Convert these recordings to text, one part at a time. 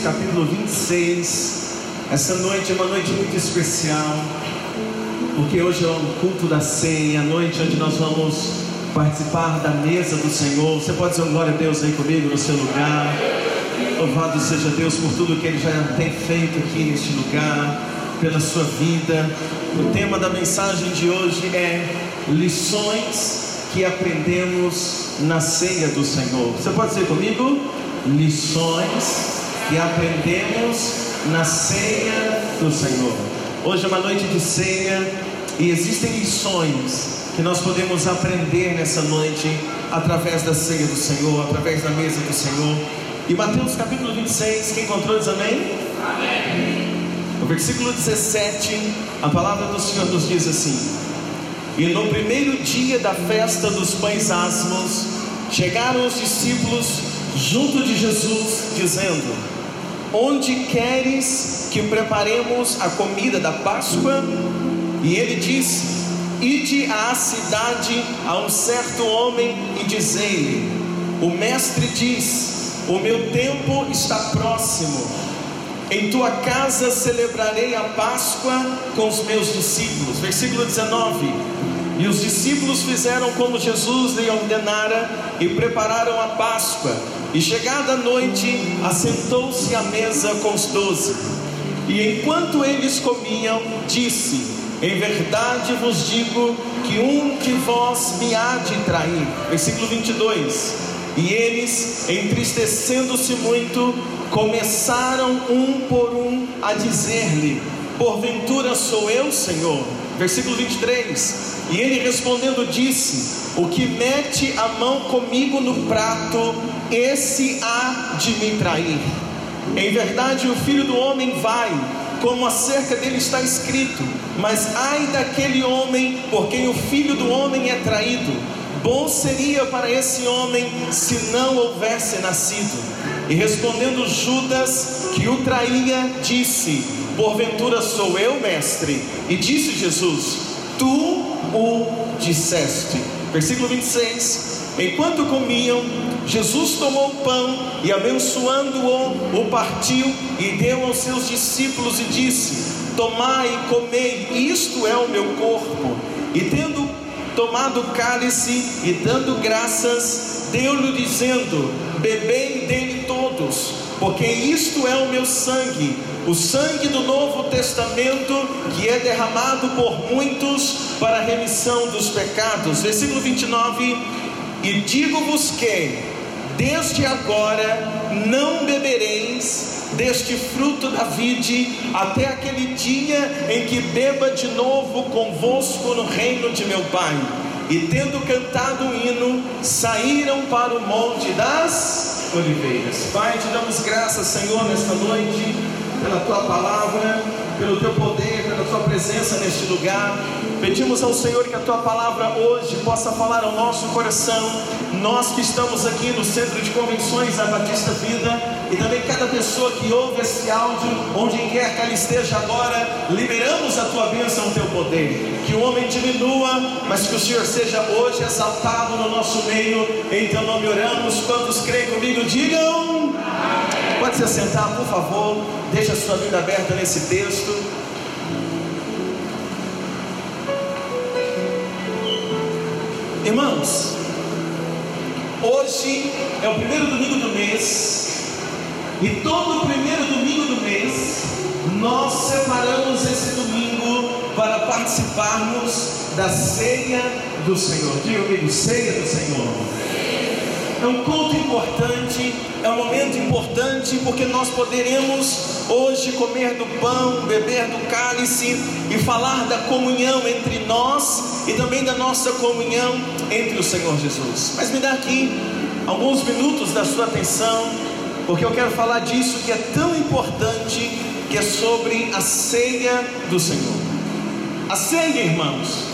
Capítulo 26. Essa noite é uma noite muito especial, porque hoje é o culto da ceia, a noite onde nós vamos participar da mesa do Senhor. Você pode dizer um glória a Deus aí comigo no seu lugar. Louvado seja Deus por tudo que Ele já tem feito aqui neste lugar, pela sua vida. O tema da mensagem de hoje é lições que aprendemos na ceia do Senhor. Você pode dizer comigo? Lições que aprendemos na ceia do Senhor. Hoje é uma noite de ceia e existem lições que nós podemos aprender nessa noite através da ceia do Senhor, através da mesa do Senhor. E Mateus capítulo 26, quem encontrou diz amém? Amém. No versículo 17, a palavra do Senhor nos diz assim: E no primeiro dia da festa dos pães asmos, chegaram os discípulos junto de Jesus, dizendo: Onde queres que preparemos a comida da Páscoa? E ele disse: Ide à cidade a um certo homem e dizei-lhe: O mestre diz: O meu tempo está próximo. Em tua casa celebrarei a Páscoa com os meus discípulos. Versículo 19. E os discípulos fizeram como Jesus lhe ordenara e prepararam a Páscoa. E chegada a noite, assentou-se à mesa com os doze. E enquanto eles comiam, disse: em verdade vos digo que um de vós me há de trair. Versículo 22. E eles, entristecendo-se muito, começaram um por um a dizer-lhe: Porventura sou eu, Senhor? Versículo 23. E ele respondendo disse: O que mete a mão comigo no prato, esse há de me trair. Em verdade, o filho do homem vai como acerca dele está escrito: Mas ai daquele homem por quem o filho do homem é traído. Bom seria para esse homem se não houvesse nascido. E respondendo Judas, que o traía, disse: Porventura sou eu, mestre? E disse Jesus: Tu o disseste. Versículo 26. Enquanto comiam, Jesus tomou o pão e, abençoando-o, o partiu e deu aos seus discípulos e disse: Tomai e comei, isto é o meu corpo. E tendo tomado o cálice e dando graças, deu-lhe dizendo: Bebei dele todos, porque isto é o meu sangue, o sangue do Novo Testamento, que é derramado por muitos para a remissão dos pecados. Versículo 29 e digo-vos que, desde agora, não bebereis deste fruto da vide, até aquele dia em que beba de novo convosco no reino de meu Pai. E tendo cantado o hino, saíram para o monte das oliveiras. Pai, te damos graças, Senhor, nesta noite, pela tua palavra, pelo teu poder, pela tua presença neste lugar. Pedimos ao Senhor que a tua palavra hoje possa falar ao nosso coração, nós que estamos aqui no Centro de Convenções da Batista Vida e também cada pessoa que ouve esse áudio, onde quer que ela esteja agora, liberamos a tua bênção, o teu poder. Que o homem diminua, mas que o Senhor seja hoje exaltado no nosso meio. Em teu nome oramos. Quantos creem comigo, digam. Pode se assentar, por favor. Deixa a sua vida aberta nesse texto. Irmãos, hoje é o primeiro domingo do mês, e todo o primeiro domingo do mês, nós separamos esse domingo para participarmos da ceia do Senhor. Diga comigo, ceia do Senhor. É um culto importante, é um momento importante, porque nós poderemos hoje comer do pão, beber do cálice e falar da comunhão entre nós e também da nossa comunhão entre o Senhor Jesus. Mas me dá aqui alguns minutos da sua atenção, porque eu quero falar disso que é tão importante, que é sobre a ceia do Senhor. A ceia, irmãos,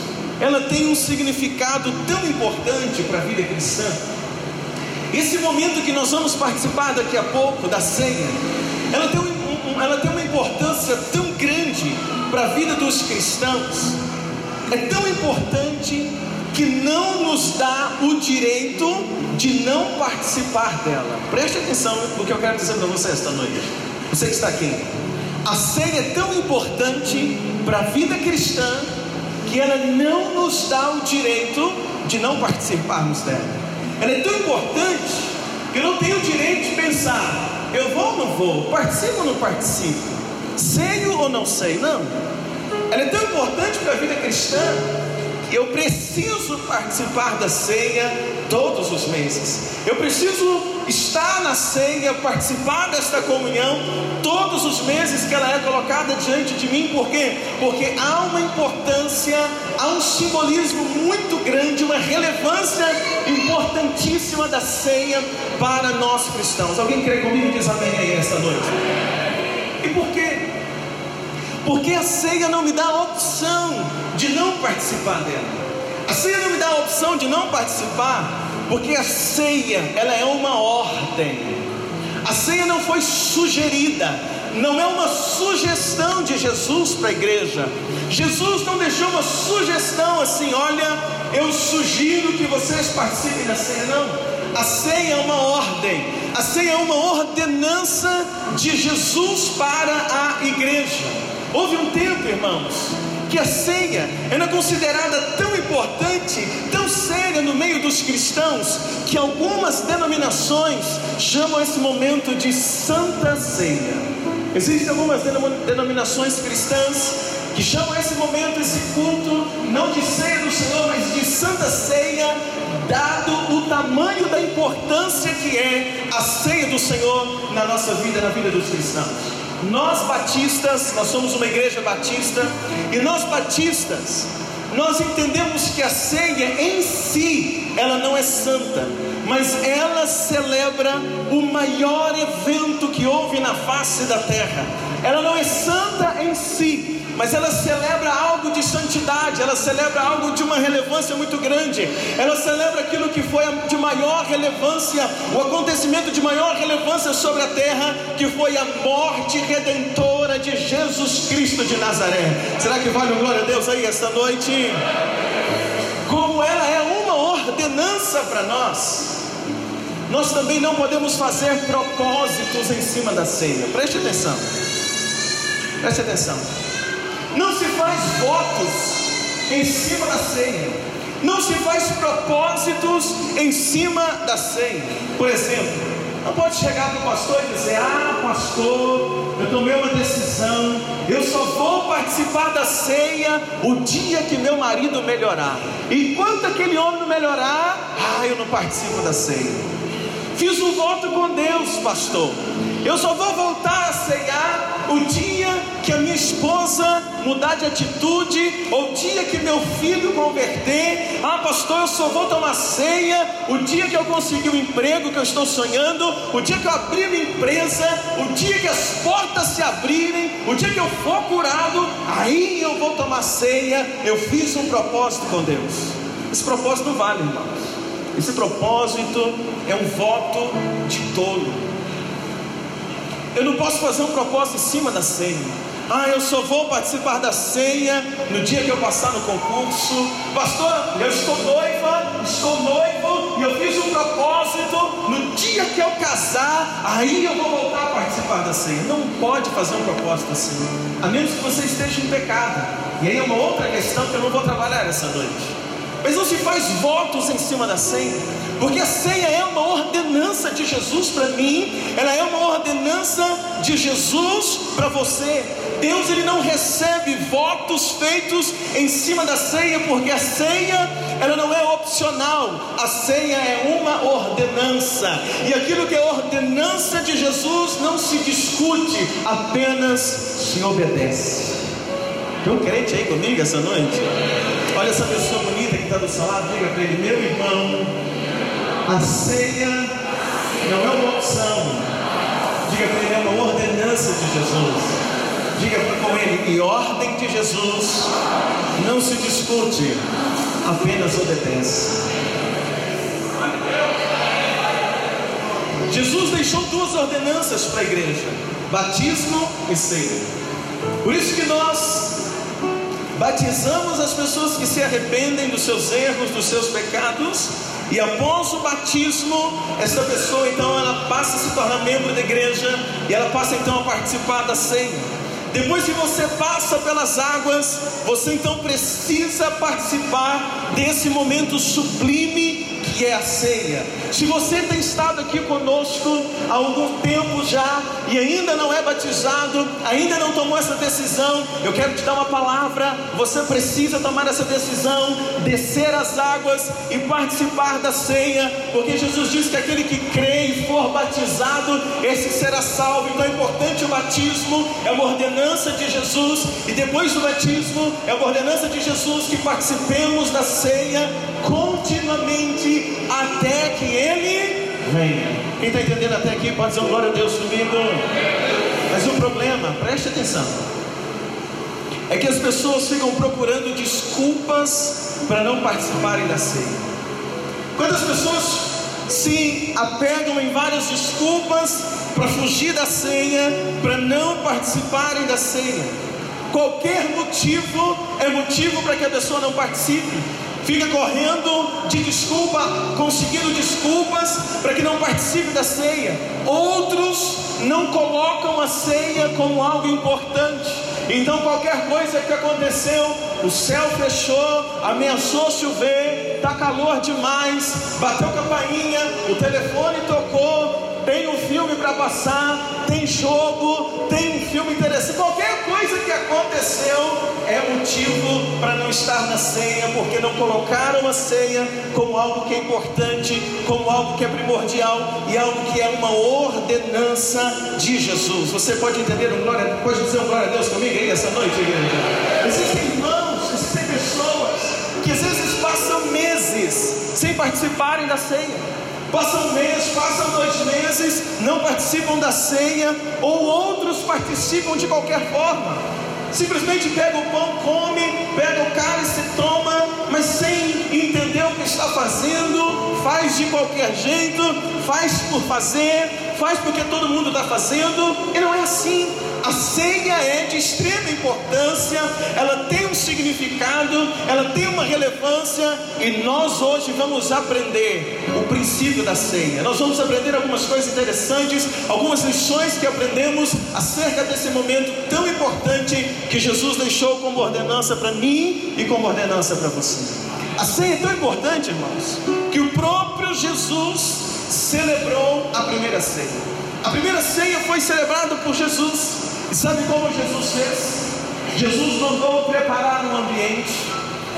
ela tem um significado tão importante para a vida cristã esse momento que nós vamos participar daqui a pouco da ceia, ela tem, um, ela tem uma importância tão grande para a vida dos cristãos. É tão importante que não nos dá o direito de não participar dela. Preste atenção no que eu quero dizer para você esta noite. Você que está aqui. A ceia é tão importante para a vida cristã que ela não nos dá o direito de não participarmos dela. Ela é tão importante que eu não tenho o direito de pensar, eu vou ou não vou, participo ou não participo, sei ou não sei, não. Ela é tão importante para a vida cristã eu preciso participar da ceia todos os meses. Eu preciso estar na ceia, participar desta comunhão todos os meses que ela é colocada diante de mim. Por quê? Porque há uma importância, há um simbolismo muito grande, uma relevância importantíssima da ceia para nós cristãos. Alguém crê comigo? Diz amém aí esta noite. E por quê? Porque a ceia não me dá a opção de não participar dela. A ceia não me dá a opção de não participar, porque a ceia, ela é uma ordem. A ceia não foi sugerida, não é uma sugestão de Jesus para a igreja. Jesus não deixou uma sugestão assim, olha, eu sugiro que vocês participem da ceia, não. A ceia é uma ordem, a ceia é uma ordenança de Jesus para a igreja. Houve um tempo, irmãos, que a ceia era considerada tão importante, tão séria no meio dos cristãos, que algumas denominações chamam esse momento de Santa Ceia. Existem algumas denominações cristãs que chamam esse momento, esse culto, não de ceia do Senhor, mas de Santa Ceia, dado o tamanho da importância que é a ceia do Senhor na nossa vida, na vida dos cristãos. Nós batistas, nós somos uma igreja batista, e nós batistas, nós entendemos que a ceia em si, ela não é santa, mas ela celebra o maior evento que houve na face da terra. Ela não é santa em si, mas ela celebra algo de santidade, ela celebra algo de uma relevância muito grande, ela celebra aquilo que foi de maior relevância, o acontecimento de maior relevância sobre a terra, que foi a morte redentora de Jesus Cristo de Nazaré. Será que vale um glória a Deus aí esta noite? Como ela é uma ordenança para nós. Nós também não podemos fazer propósitos em cima da ceia. Preste atenção. Preste atenção. Não se faz votos em cima da ceia. Não se faz propósitos em cima da ceia. Por exemplo, não pode chegar para o pastor e dizer: Ah, pastor, eu tomei uma decisão, eu só vou participar da ceia o dia que meu marido melhorar. Enquanto aquele homem não melhorar, ah, eu não participo da ceia. Fiz um voto com Deus, pastor. Eu só vou voltar a ceiar o dia que a minha esposa mudar de atitude, ou o dia que meu filho converter. Ah, pastor, eu só vou tomar ceia o dia que eu conseguir o emprego que eu estou sonhando, o dia que eu abrir minha empresa, o dia que as portas se abrirem, o dia que eu for curado, aí eu vou tomar ceia. Eu fiz um propósito com Deus. Esse propósito vale, irmãos. Esse propósito é um voto de tolo. Eu não posso fazer um propósito em cima da ceia. Ah, eu só vou participar da ceia no dia que eu passar no concurso. Pastor, eu estou noiva, estou noivo e eu fiz um propósito. No dia que eu casar, aí eu vou voltar a participar da ceia. Não pode fazer um propósito assim, a menos que você esteja em pecado. E aí é uma outra questão que eu não vou trabalhar essa noite. Mas não se faz votos em cima da ceia, porque a ceia é uma ordenança de Jesus para mim, ela é uma ordenança de Jesus para você. Deus ele não recebe votos feitos em cima da ceia, porque a ceia ela não é opcional, a ceia é uma ordenança, e aquilo que é ordenança de Jesus não se discute, apenas se obedece. Tem um crente aí comigo essa noite? Olha essa pessoa bonita que está do seu lado, diga para ele, meu irmão, a ceia não é uma opção, diga para ele, é uma ordenança de Jesus. Diga com ele, e ordem de Jesus não se discute, apenas obedece. Jesus deixou duas ordenanças para a igreja: batismo e ceia. Por isso que nós batizamos as pessoas que se arrependem dos seus erros, dos seus pecados, e após o batismo, essa pessoa então ela passa a se tornar membro da igreja e ela passa então a participar da ceia. Depois que você passa pelas águas, você então precisa participar desse momento sublime que é a ceia. Se você tem estado aqui conosco há algum tempo já e ainda não é batizado, ainda não tomou essa decisão, eu quero te dar uma palavra. Você precisa tomar essa decisão, descer as águas e participar da ceia, porque Jesus diz que aquele que crê e for batizado, esse será salvo. Então é importante o batismo, é uma ordenança de Jesus, e depois do batismo, é uma ordenança de Jesus que participemos da ceia continuamente até que Ele venha. Quem está entendendo até aqui pode dizer glória a Deus comigo. Mas o problema, preste atenção, é que as pessoas ficam procurando desculpas para não participarem da ceia. Quando as pessoas se apegam em várias desculpas para fugir da ceia, para não participarem da ceia. Qualquer motivo é motivo para que a pessoa não participe fica correndo de desculpa, conseguindo desculpas para que não participe da ceia. Outros não colocam a ceia como algo importante. Então, qualquer coisa que aconteceu, o céu fechou, ameaçou chover, está calor demais, bateu campainha, o telefone tocou, tem um filme para passar, tem jogo, tem um filme interessante, qualquer coisa que aconteceu é motivo para não estar na ceia, porque não colocaram a ceia como algo que é importante, como algo que é primordial e algo que é uma ordenança de Jesus. Você pode entender um glória, pode dizer um glória a Deus comigo aí essa noite, igreja? Existem irmãos, existem pessoas que às vezes passam meses sem participarem da ceia. Passam um mês, passam dois meses, não participam da ceia, ou outros participam de qualquer forma. Simplesmente pega o pão, come, pega o cálice, toma, mas sem entender o que está fazendo, faz de qualquer jeito, faz por fazer, faz porque todo mundo está fazendo, e não é assim. A ceia é de extrema importância, ela tem um significado, ela tem uma relevância, e nós hoje vamos aprender o princípio da ceia. Nós vamos aprender algumas coisas interessantes, algumas lições que aprendemos acerca desse momento tão importante que Jesus deixou como ordenança para mim e como ordenança para você. A ceia é tão importante, irmãos, que o próprio Jesus celebrou a primeira ceia. A primeira ceia foi celebrada por Jesus. E sabe como Jesus fez? Jesus mandou preparar um ambiente,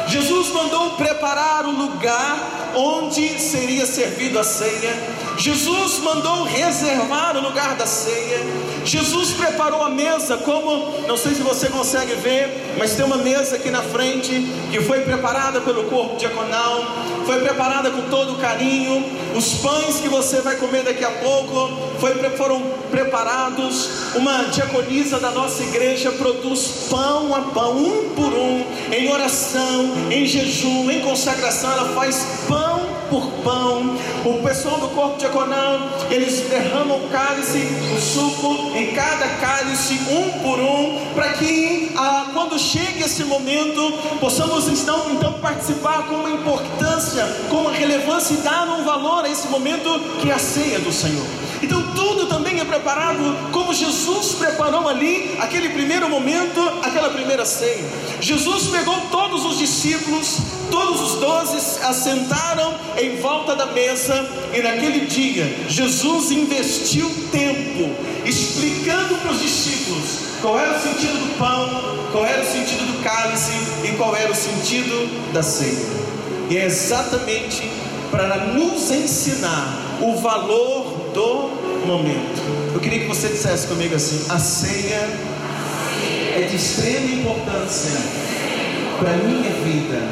Jesus mandou preparar o lugar onde seria servido a ceia, Jesus mandou reservar o lugar da ceia, Jesus preparou a mesa, como não sei se você consegue ver, mas tem uma mesa aqui na frente que foi preparada pelo corpo diaconal, foi preparada com todo carinho. Os pães que você vai comer daqui a pouco foi, foram preparados. Uma diaconisa da nossa igreja produz pão a pão, um por um, em oração, em jejum, em consagração. Ela faz pão por pão. O pessoal do corpo diaconal, eles derramam o cálice, o suco em cada cálice, um por um, para que ah, quando chegue esse momento, possamos então, então participar com uma importância, com uma relevância e dar um valor a esse momento que é a ceia do Senhor. Então tudo também é preparado como Jesus preparou ali aquele primeiro momento, aquela primeira ceia. Jesus pegou todos os discípulos, todos os doze assentaram em volta da mesa e naquele dia Jesus investiu tempo explicando para os discípulos qual era o sentido do pão, qual era o sentido do cálice e qual era o sentido da ceia. E é exatamente para nos ensinar o valor do momento. Eu queria que você dissesse comigo assim: a ceia é de extrema importância para a minha vida.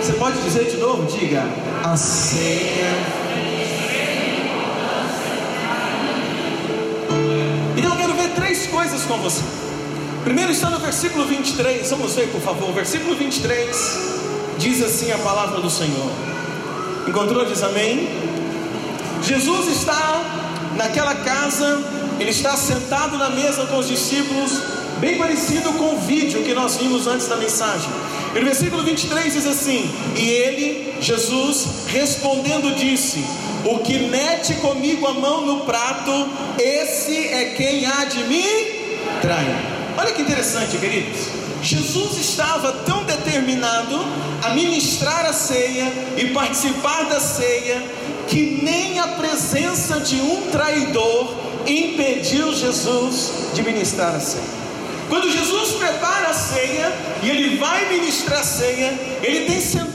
Você pode dizer de novo? Diga: a ceia. Então eu quero ver três coisas com você. Primeiro está no versículo 23, vamos ver por favor. Versículo 23 diz assim a palavra do Senhor. Encontrou? Diz amém. Jesus está naquela casa, ele está sentado na mesa com os discípulos, bem parecido com o vídeo que nós vimos antes da mensagem. E no versículo 23 diz assim: E ele, Jesus, respondendo, disse: O que mete comigo a mão no prato, esse é quem há de me trair. Olha que interessante, queridos. Jesus estava tão determinado a ministrar a ceia e participar da ceia, que nem a presença de um traidor impediu Jesus de ministrar a ceia. Quando Jesus prepara a ceia e ele vai ministrar a ceia, ele tem sentado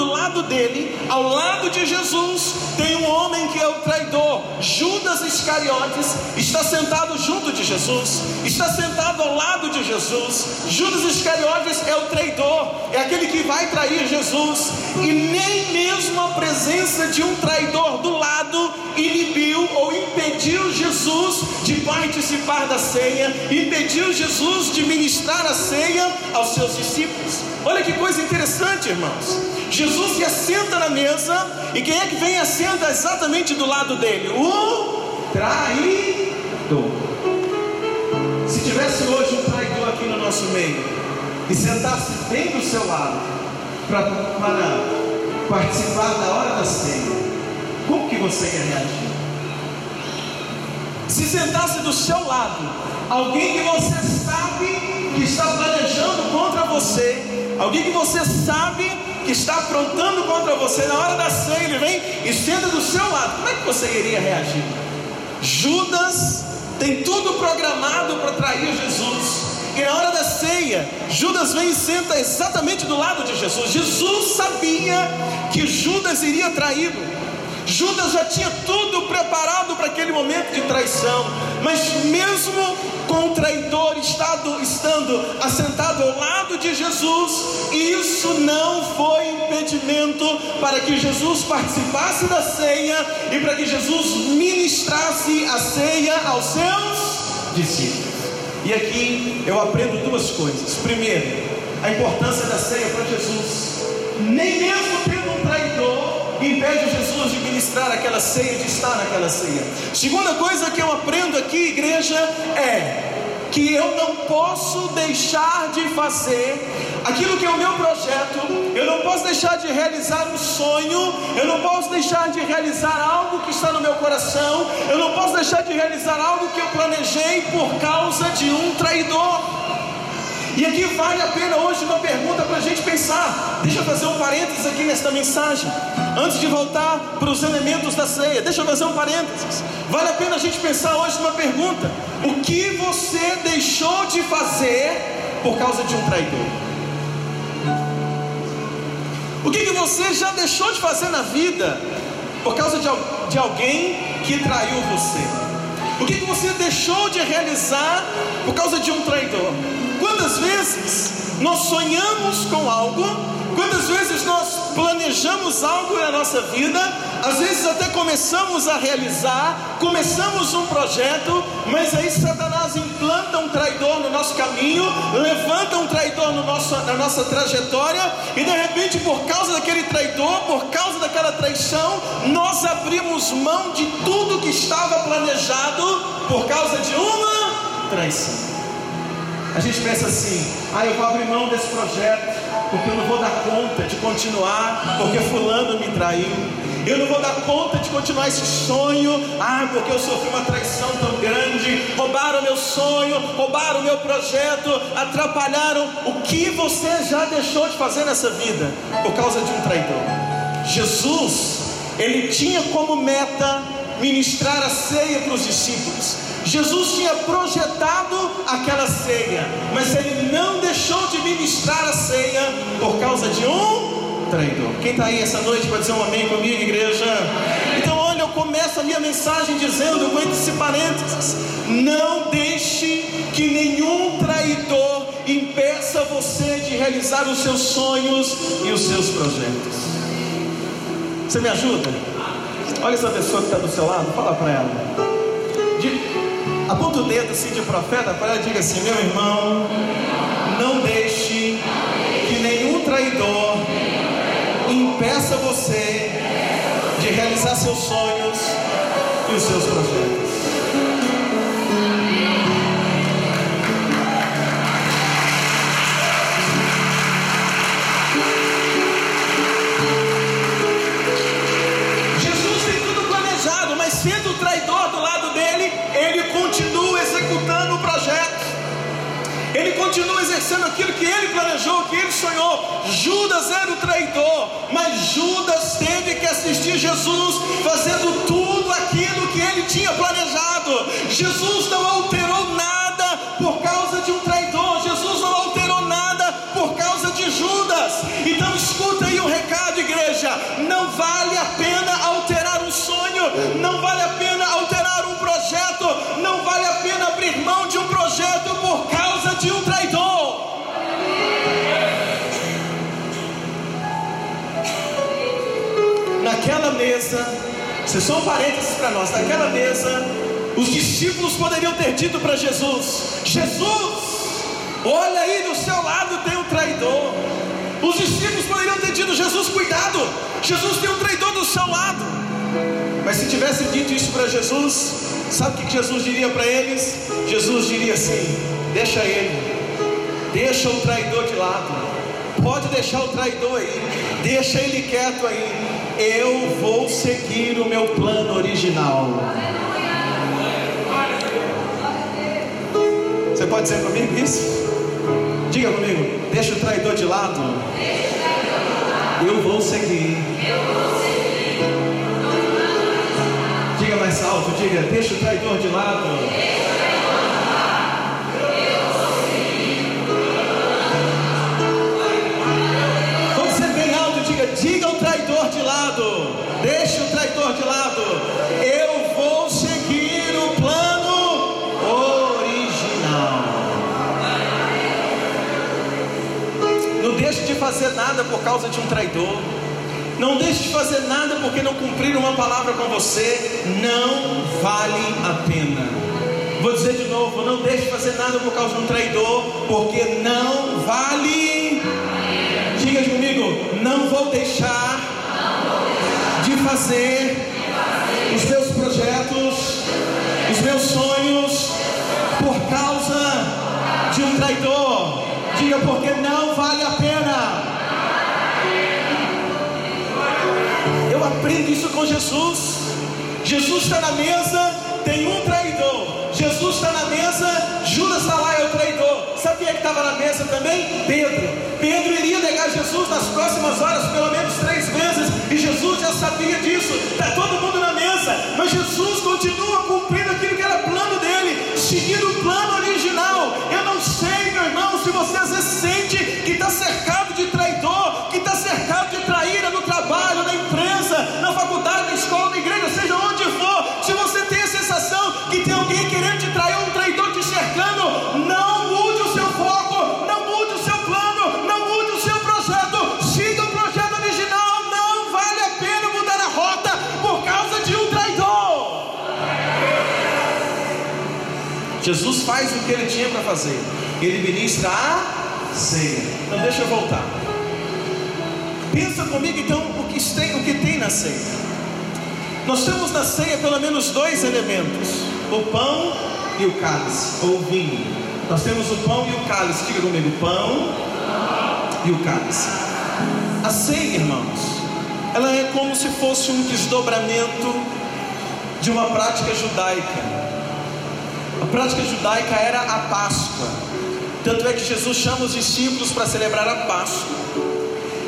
do lado dele, ao lado de Jesus, tem um homem que é o traidor, Judas Iscariotes, está sentado junto de Jesus, está sentado ao lado de Jesus. Judas Iscariotes é o traidor, é aquele que vai trair Jesus, e nem mesmo a presença de um traidor do lado inibiu ou impediu Jesus de participar da ceia, impediu Jesus de ministrar a ceia aos seus discípulos. Olha que coisa interessante, irmãos. Jesus se assenta na mesa e quem é que vem e assenta exatamente do lado dele? O traidor. Se tivesse hoje um traidor aqui no nosso meio e sentasse bem do seu lado para, participar da hora da ceia, como que você ia reagir? Se sentasse do seu lado alguém que você sabe que está planejando contra você, alguém que você sabe que está aprontando contra você na hora da ceia, ele vem e senta do seu lado, como é que você iria reagir? Judas tem tudo programado para trair Jesus. E na hora da ceia, Judas vem e senta exatamente do lado de Jesus. Jesus sabia que Judas iria traí-lo. Judas já tinha tudo preparado para aquele momento de traição, mas mesmo com o traidor estado, estando assentado ao lado de Jesus, isso não foi impedimento para que Jesus participasse da ceia e para que Jesus ministrasse a ceia aos seus discípulos. E aqui eu aprendo duas coisas. Primeiro, a importância da ceia para Jesus. Nem mesmo tendo um traidor, impede Jesus de ministrar aquela ceia, de estar naquela ceia. Segunda coisa que eu aprendo aqui, igreja, é que eu não posso deixar de fazer aquilo que é o meu projeto, eu não posso deixar de realizar um sonho, eu não posso deixar de realizar algo que está no meu coração, eu não posso deixar de realizar algo que eu planejei por causa de um traidor. E aqui vale a pena hoje uma pergunta para a gente pensar. Deixa eu fazer um parênteses aqui nesta mensagem. Antes de voltar para os elementos da ceia, deixa eu fazer um parênteses. Vale a pena a gente pensar hoje numa pergunta: O que você deixou de fazer por causa de um traidor? O que, que você já deixou de fazer na vida por causa de, de alguém que traiu você? O que, que você deixou de realizar por causa de um traidor? Quantas vezes nós sonhamos com algo, quantas vezes nós planejamos algo na nossa vida, às vezes até começamos a realizar, começamos um projeto, mas aí Satanás implanta um traidor no nosso caminho, levanta um traidor no nosso, na nossa trajetória, e de repente, por causa daquele traidor, por causa daquela traição, nós abrimos mão de tudo que estava planejado por causa de uma traição. A gente pensa assim: ah, eu vou abrir mão desse projeto, porque eu não vou dar conta de continuar, porque Fulano me traiu. Eu não vou dar conta de continuar esse sonho, ah, porque eu sofri uma traição tão grande. Roubaram meu sonho, roubaram meu projeto, atrapalharam. O que você já deixou de fazer nessa vida por causa de um traidor? Jesus, ele tinha como meta ministrar a ceia para os discípulos. Jesus tinha projetado aquela ceia, mas ele não deixou de ministrar a ceia por causa de um traidor. Quem está aí essa noite para dizer um amém comigo, igreja? Então, olha, eu começo a minha mensagem dizendo, com esse parênteses: não deixe que nenhum traidor impeça você de realizar os seus sonhos e os seus projetos. Você me ajuda? Olha essa pessoa que está do seu lado, fala para ela aponta o dedo assim de profeta para ela e diga assim: meu irmão, não deixe que nenhum traidor impeça você de realizar seus sonhos e os seus projetos. Sonhou. Judas era o traidor, mas Judas teve que assistir Jesus fazendo tudo aquilo que ele tinha planejado. Jesus não alterou nada por causa de um traidor, é só um parênteses para nós, naquela mesa, os discípulos poderiam ter dito para Jesus: Jesus, olha aí do seu lado tem um traidor. Os discípulos poderiam ter dito: Jesus, cuidado, Jesus tem um traidor do seu lado. Mas se tivesse dito isso para Jesus, sabe o que Jesus diria para eles? Jesus diria assim: deixa ele, deixa o traidor de lado, pode deixar o traidor aí, deixa ele quieto aí. Eu vou seguir o meu plano original. Você pode dizer comigo isso? Diga comigo, deixa o traidor de lado. Eu vou seguir. Diga mais alto, diga, deixa o traidor de lado. Lado. Deixa o traidor de lado. Eu vou seguir o plano original. Não deixe de fazer nada por causa de um traidor. Não deixe de fazer nada porque não cumprir uma palavra com você. Não vale a pena. Vou dizer de novo: não deixe de fazer nada por causa de um traidor, porque não vale. Diga comigo: não vou deixar de fazer os meus projetos, os meus sonhos, por causa de um traidor. Diga porque não vale a pena. Eu aprendo isso com Jesus. Jesus está na mesa, tem um traidor. Jesus está na mesa, Judas está lá, é o traidor. Quem é que estava na mesa também? Pedro. Pedro iria negar Jesus nas próximas horas, pelo menos três vezes, e Jesus já sabia disso. Está todo mundo na mesa, mas Jesus continua cumprindo aquilo que era plano dele, seguindo o plano original. Que ele tinha para fazer. Ele ministra a ceia. Então deixa eu voltar. Pensa comigo então o que tem, o que tem na ceia. Nós temos na ceia pelo menos dois elementos: o pão e o cálice, ou o vinho. Nós temos o pão e o cálice. Diga comigo: pão e o cálice. A ceia, irmãos, ela é como se fosse um desdobramento de uma prática judaica. A prática judaica era a Páscoa. Tanto é que Jesus chama os discípulos para celebrar a Páscoa.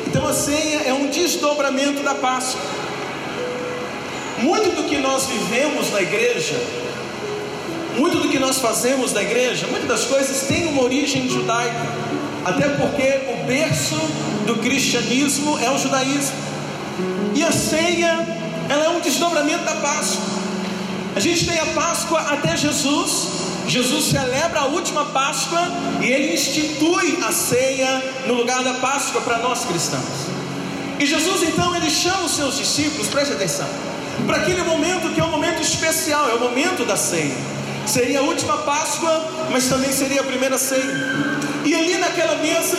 Então a ceia é um desdobramento da Páscoa. Muito do que nós vivemos na igreja, muito do que nós fazemos na igreja, muitas das coisas tem uma origem judaica. Até porque o berço do cristianismo é o judaísmo. E a ceia, ela é um desdobramento da Páscoa. A gente tem a Páscoa até Jesus. Jesus celebra a última Páscoa e ele institui a ceia no lugar da Páscoa para nós cristãos. E Jesus então ele chama os seus discípulos, preste atenção, para aquele momento que é um momento especial, é o momento da ceia. Seria a última Páscoa, mas também seria a primeira ceia. E ali naquela mesa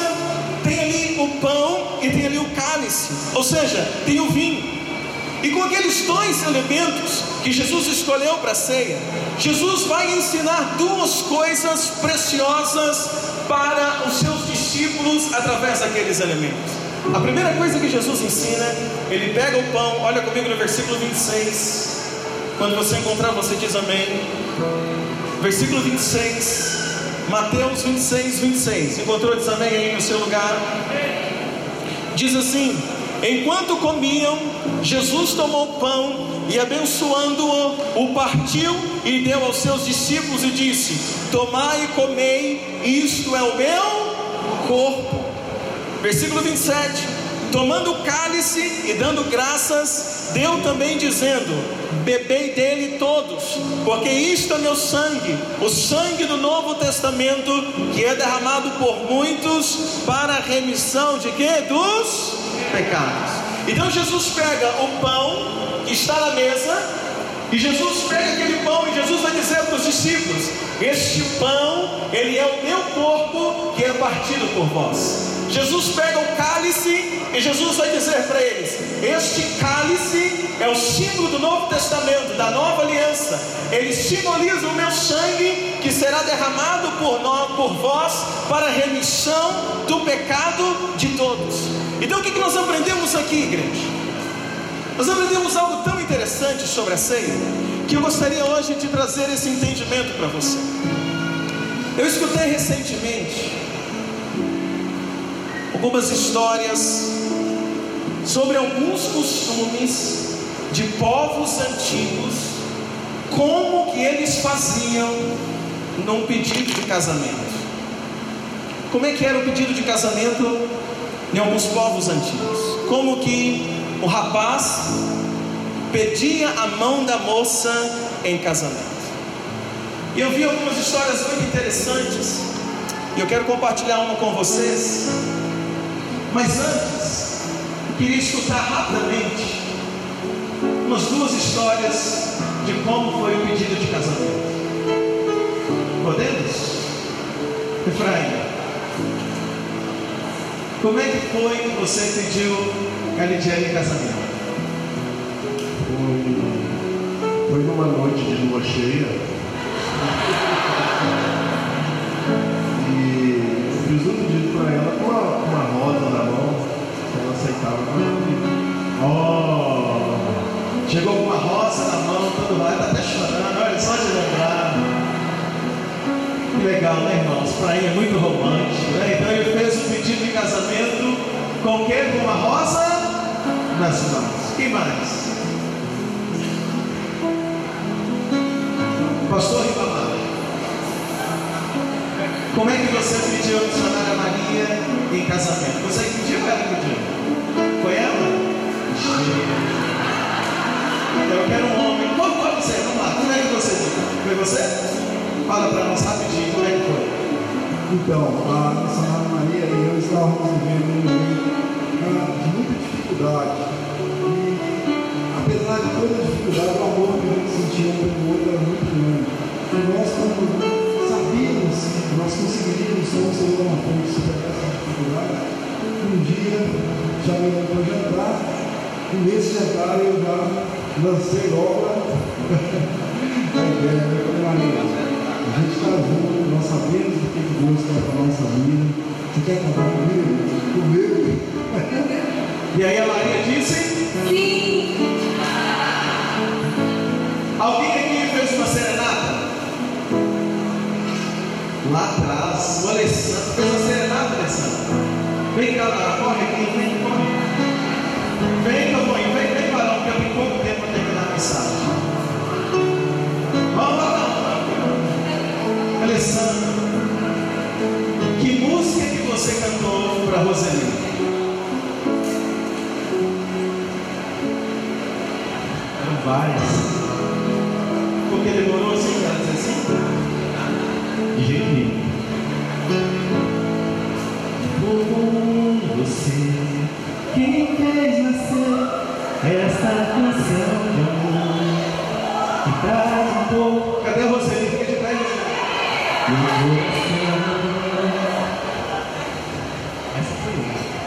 tem ali o pão e tem ali o cálice, ou seja, tem o vinho. E com aqueles dois elementos que Jesus escolheu para a ceia, Jesus vai ensinar duas coisas preciosas para os seus discípulos através daqueles elementos. A primeira coisa que Jesus ensina, ele pega o pão, olha comigo no versículo 26. Quando você encontrar, você diz amém. Versículo 26. Mateus 26, 26. Encontrou também aí no seu lugar? Diz assim: Enquanto comiam, Jesus tomou o pão e, abençoando-o, o partiu e deu aos seus discípulos e disse: Tomai e comei, isto é o meu corpo. Versículo 27 tomando o cálice e dando graças, deu também dizendo: Bebei dele todos, porque isto é meu sangue, o sangue do Novo Testamento, que é derramado por muitos para a remissão de quê? Dos pecados. Então Jesus pega o pão que está na mesa, e Jesus pega aquele pão e Jesus vai dizer para os discípulos: Este pão, ele é o meu corpo que é partido por vós. Jesus pega o cálice e Jesus vai dizer para eles: Este cálice é o símbolo do Novo Testamento, da nova aliança. Ele simboliza o meu sangue que será derramado por nós, por vós, para a remissão do pecado de todos. Então o que nós aprendemos aqui, igreja? Nós aprendemos algo tão interessante sobre a ceia que eu gostaria hoje de trazer esse entendimento para você. Eu escutei recentemente algumas histórias sobre alguns costumes de povos antigos, como que eles faziam num pedido de casamento. Como é que era o pedido de casamento em alguns povos antigos? Como que o rapaz pedia a mão da moça em casamento. E eu vi algumas histórias muito interessantes, e eu quero compartilhar uma com vocês. Mas antes, queria escutar rapidamente umas duas histórias de como foi o pedido de casamento. Podemos? Efraim, como é que foi que você pediu a Lidiane em casamento? Foi, foi numa noite de lua cheia. fiz um pedido para ela com uma, uma rosa na mão, ela aceitava Oh! Chegou com uma rosa na mão, todo mundo está até chorando, olha só de lembrar. Legal, né, irmãos? Ele é muito romântico, né? Então ele fez um pedido de casamento com quê? Com uma rosa nas mãos. Quem mais? Pastor Ribamar. Como é que você pediu a missionária Maria em casamento? Você pediu ou ela pediu? Foi ela? Eu quero um homem. Como pode ser? Vamos lá. Como é que você deu? Foi você? Fala para nós rapidinho como é que foi. Então, a missionária Maria e eu estávamos vivendo momento de muita dificuldade. E, apesar de toda a dificuldade, o amor que sentia um pelo outro era muito grande. E nós, quando sabíamos que nós conseguiríamos ser uma fonte superar essa dificuldade, um dia já me para jantar, e nesse jantar eu já lancei logo a ideia da Maria. A gente está junto, nós sabemos o que Deus quer para a nossa vida. Você quer contar comigo? Comigo? e aí a Maria disse? Sim. Alguém aqui fez uma serenata? lá atrás, o Alessandro fez uma serenata, Alessandro. Vem cá, cara, corre aqui, cantou para Roseli? Eram várias. Porque demorou assim, para dizer assim? de jeito nenhum. Por você, quem fez nascer esta canção de amor que traz um pouco. Cadê você? Fica de trás. Essa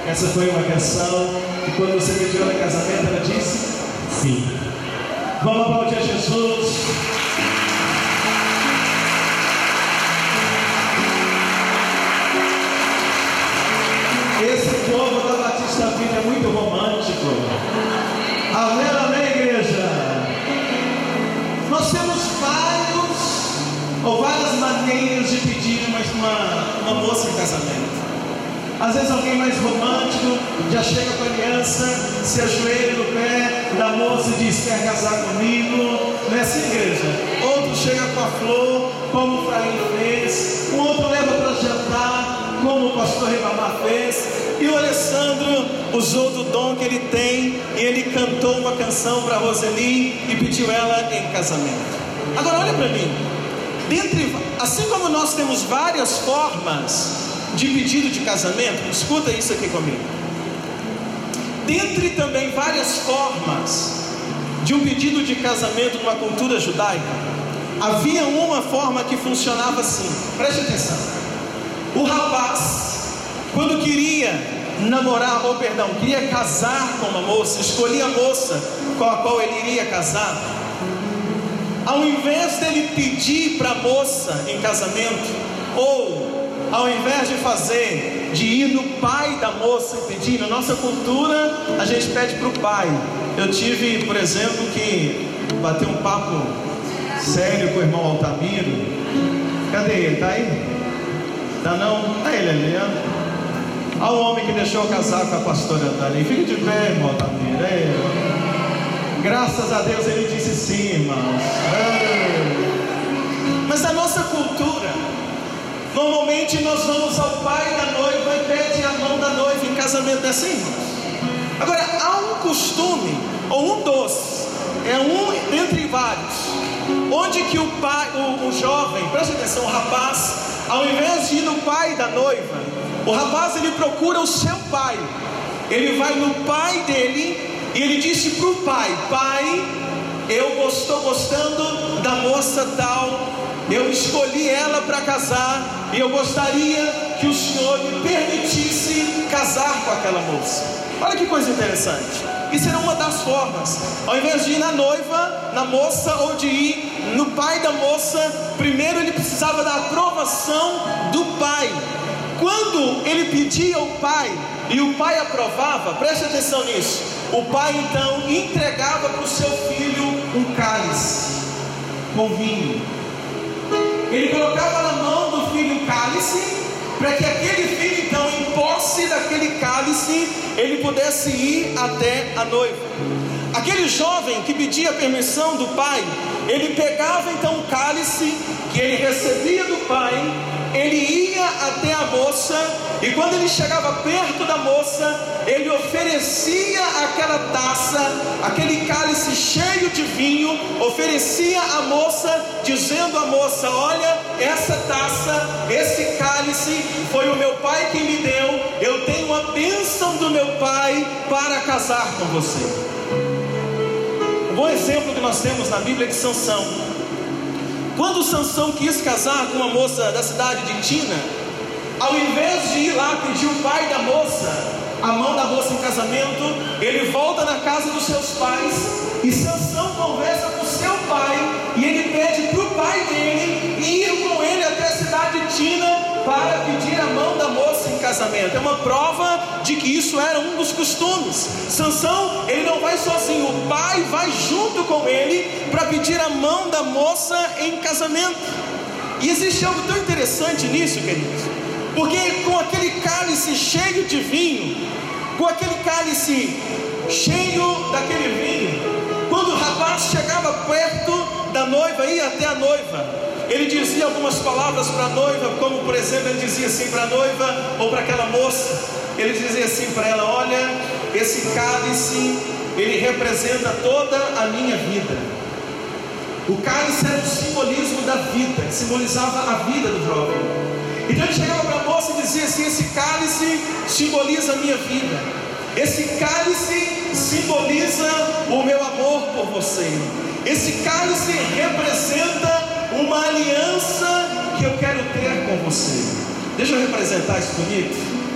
Essa foi uma canção que quando você pediu ela em casamento, ela disse sim. Vamos aplaudir a Jesus. Esse povo da Batista Vida é muito romântico. Amém, amém, igreja? Nós temos vários ou várias maneiras de pedir, mas uma, uma moça em casamento. Às vezes alguém mais romântico já chega com a aliança, se ajoelha no pé da moça e diz: Quer casar comigo? Nessa igreja. Outro chega com a flor, como o Fraim fez. Um outro leva para jantar, como o pastor Ribamar fez. E o Alessandro usou do dom que ele tem e ele cantou uma canção para Roseli e pediu ela em casamento. Agora olha para mim. Dentre, assim como nós temos várias formas de pedido de casamento, escuta isso aqui comigo. Dentre também várias formas de um pedido de casamento numa cultura judaica, havia uma forma que funcionava assim. Preste atenção. O rapaz, quando queria namorar, ou perdão, queria casar com uma moça, escolhia a moça com a qual ele iria casar, ao invés dele pedir para a moça em casamento, ou ao invés de fazer, de ir no pai da moça e pedir, na nossa cultura a gente pede para o pai. Eu tive, por exemplo, que bater um papo sério com o irmão Altamiro. Cadê ele? Tá aí? Tá não? Tá ele ali, ó. Olha o homem que deixou casar com a pastora Dani. Fique de pé, irmão Altamiro. É. Graças a Deus ele disse sim, irmãos. É. Mas a nossa cultura, Normalmente nós vamos ao pai da noiva e pede a mão da noiva em casamento, é assim, Agora, há um costume, ou um doce, é um entre vários, onde que o pai, o, o jovem, preste atenção, o rapaz, ao invés de ir no pai da noiva, o rapaz ele procura o seu pai, ele vai no pai dele e ele disse para o pai: Pai, eu estou gostando da moça tal, eu escolhi ela para casar e eu gostaria que o Senhor me permitisse casar com aquela moça. Olha que coisa interessante. Isso era uma das formas. Ao invés de ir na noiva, na moça ou de ir no pai da moça, primeiro ele precisava da aprovação do pai. Quando ele pedia ao pai e o pai aprovava, preste atenção nisso. O pai então entregava para o seu filho um cálice com vinho ele colocava na mão do filho um cálice, para que aquele filho, então, em posse daquele cálice, ele pudesse ir até a noiva. Aquele jovem que pedia permissão do pai, ele pegava então o cálice que ele recebia do pai, ele ia até a moça, e quando ele chegava perto da moça, ele oferecia aquela taça, aquele cálice cheio de vinho, oferecia à moça, dizendo à moça: Olha, essa taça, esse cálice, foi o meu pai que me deu, eu tenho a bênção do meu pai para casar com você. Um bom exemplo que nós temos na Bíblia é de Sansão. Quando Sansão quis casar com uma moça da cidade de Tina, ao invés de ir lá pedir o pai da moça, a mão da moça em casamento, ele volta na casa dos seus pais e Sansão conversa com seu pai e ele pede para o pai dele ir com ele até a cidade de Tina para pedir a mão da moça casamento. É uma prova de que isso era um dos costumes. Sansão, ele não vai sozinho, o pai vai junto com ele para pedir a mão da moça em casamento. E existe algo tão interessante nisso, queridos. Porque com aquele cálice cheio de vinho, com aquele cálice cheio daquele vinho, quando o rapaz chegava perto da noiva, ia até a noiva, ele dizia algumas palavras para a noiva, como por exemplo, ele dizia assim para a noiva ou para aquela moça, ele dizia assim para ela: Olha, esse cálice, ele representa toda a minha vida. O cálice era o simbolismo da vida, que simbolizava a vida do jovem. Então ele chegava para a moça e dizia assim: Esse cálice simboliza a minha vida, esse cálice simboliza o meu amor por você, esse cálice representa uma aliança que eu quero ter com você. Deixa eu representar isso bonito.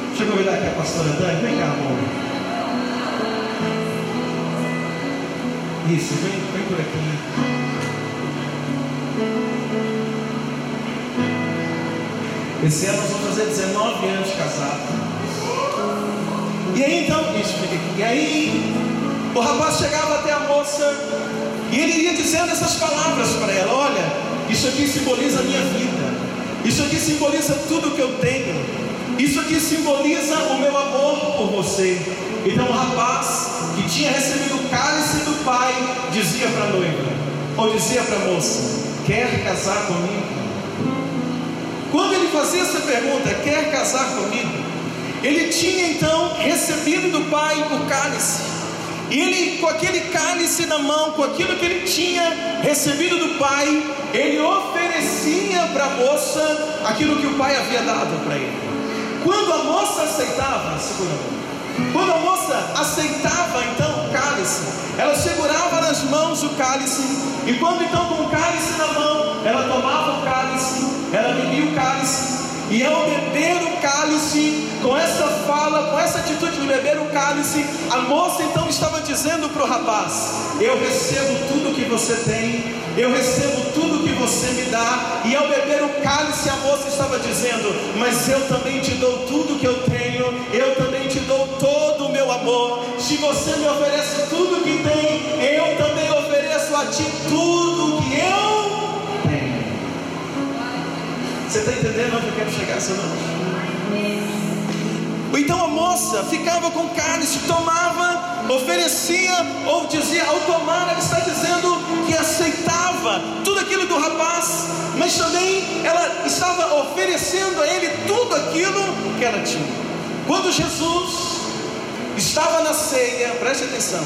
Deixa eu convidar aqui a pastora Dani, vem cá, amor. Isso, vem, vem por aqui. Esse ano nós vamos fazer 19 anos de casado. E aí então, isso fica aqui. E aí, o rapaz chegava até a moça e ele ia dizendo essas palavras para ela: Olha, isso aqui simboliza a minha vida. Isso aqui simboliza tudo que eu tenho. Isso aqui simboliza o meu amor por você. Então o rapaz que tinha recebido o cálice do pai dizia para a noiva, ou dizia para a moça: Quer casar comigo? Quando ele fazia essa pergunta, quer casar comigo? Ele tinha então recebido do pai o cálice. E ele, com aquele cálice na mão, com aquilo que ele tinha recebido do pai, ele oferecia para a moça aquilo que o pai havia dado para ele. Quando a moça aceitava, segura quando a moça aceitava então o cálice, ela segurava nas mãos o cálice, e quando então com o cálice na mão, ela tomava o cálice, ela bebia o cálice, e ao beber o cálice, com essa fala, com essa atitude de beber o cálice, a moça então estava dizendo para o rapaz: Eu recebo tudo que você tem, eu recebo tudo que você me dá. E ao beber o cálice, a moça estava dizendo: Mas eu também te dou tudo que eu tenho, eu também te dou todo o meu amor. Se você me oferece tudo que tem, eu também ofereço a ti tudo que eu você está entendendo onde eu quero chegar noite? Então a moça ficava com cálice, tomava, oferecia, ou dizia, ao tomar, ela está dizendo que aceitava tudo aquilo do rapaz, mas também ela estava oferecendo a ele tudo aquilo que ela tinha. Quando Jesus estava na ceia, preste atenção,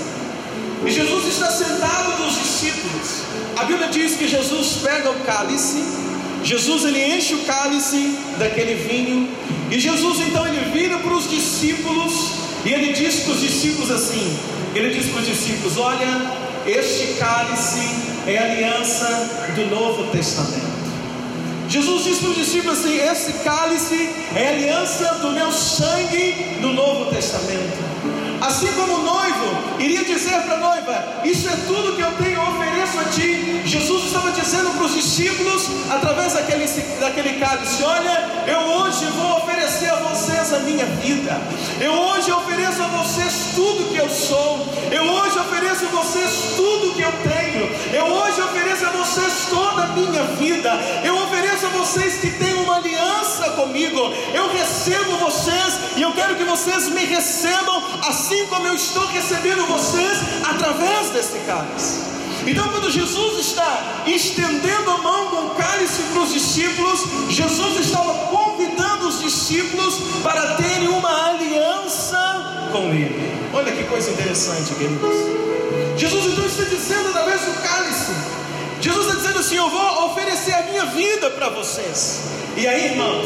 e Jesus está sentado com os discípulos, a Bíblia diz que Jesus pega o cálice, Jesus ele enche o cálice daquele vinho e Jesus então ele vira para os discípulos e ele diz para os discípulos assim: ele diz para os discípulos: Olha, este cálice é aliança do Novo Testamento. Jesus diz para os discípulos assim: Esse cálice é aliança do meu sangue no Novo Testamento. Assim como o noivo iria dizer para a noiva: Isso é tudo que eu tenho, eu ofereço a ti. Jesus estava dizendo para os discípulos, através daquele, daquele cálice: Olha, eu hoje vou oferecer a vocês a minha vida. Eu hoje ofereço a vocês tudo que eu sou. Eu hoje ofereço a vocês tudo que eu tenho. Eu hoje ofereço a vocês toda a minha vida. Eu ofereço a vocês que têm uma aliança comigo. Eu recebo vocês e eu quero que vocês me recebam assim como eu estou recebendo vocês através desse cálice. Então, quando Jesus está estendendo a mão com o cálice para os discípulos, Jesus estava convidando os discípulos para terem uma aliança com Ele. Olha que coisa interessante, queridos. Jesus então está dizendo através do cálice: Jesus está dizendo assim: Eu vou oferecer a minha vida para vocês. E aí, irmãos,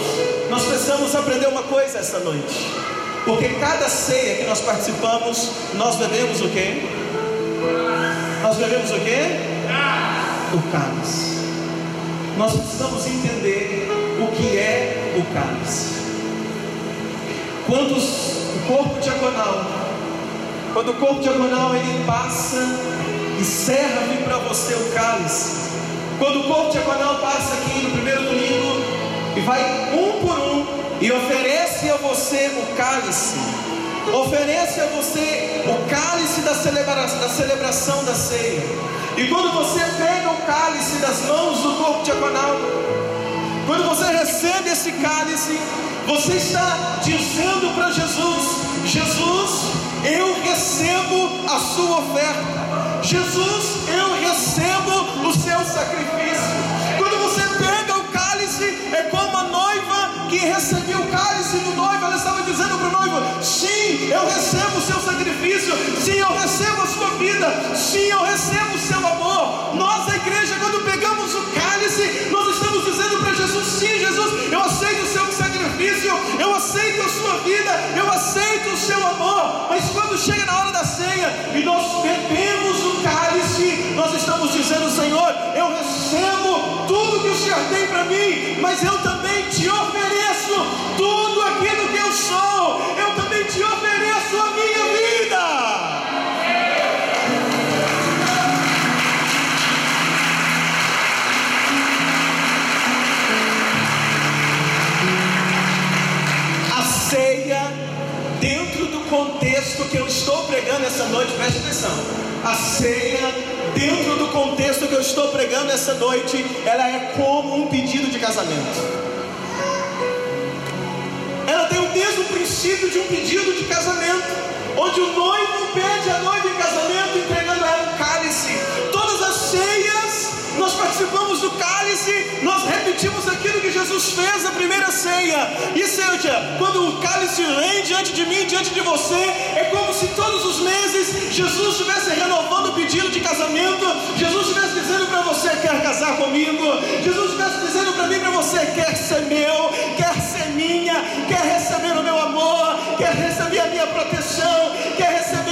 nós precisamos aprender uma coisa esta noite. Porque cada ceia que nós participamos, nós bebemos o quê? Nós bebemos o quê? O cálice. Nós precisamos entender o que é o cálice. Quando o corpo diagonal, quando o corpo diagonal ele passa e serve para você o cálice. Quando o corpo diagonal passa aqui no primeiro domingo e vai um por um e oferece a você o cálice oferece a você o cálice da celebração, da celebração da ceia. E quando você pega o cálice das mãos do corpo diaconal, quando você recebe esse cálice, você está dizendo para Jesus: Jesus, eu recebo a sua oferta. Jesus, eu recebo o seu sacrifício. Quando você pega o cálice, é como que recebeu o cálice do noivo, ela estava dizendo para o noivo: Sim, eu recebo o seu sacrifício, sim, eu recebo a sua vida, sim, eu recebo o seu amor. Nós, a igreja, quando pegamos o cálice, nós estamos dizendo para Jesus: Sim, Jesus, eu aceito sacrifício, eu aceito a sua vida, eu aceito o seu amor. Mas quando chega na hora da ceia e nós bebemos o cálice, nós estamos dizendo: Senhor, eu recebo tudo que o Senhor tem para mim, mas eu também te ofereço tudo aquilo que eu sou, eu também pregando essa noite, preste atenção. A ceia, dentro do contexto que eu estou pregando essa noite, ela é como um pedido de casamento. Ela tem o mesmo princípio de um pedido de casamento, onde o noivo pede a noiva em casamento e participamos do cálice, nós repetimos aquilo que Jesus fez na primeira ceia. E seja, quando o cálice vem diante de mim, diante de você, é como se todos os meses Jesus estivesse renovando o pedido de casamento, Jesus estivesse dizendo para você: quer casar comigo? Jesus estivesse dizendo para mim, para você: quer ser meu, quer ser minha, quer receber o meu amor, quer receber a minha proteção, quer receber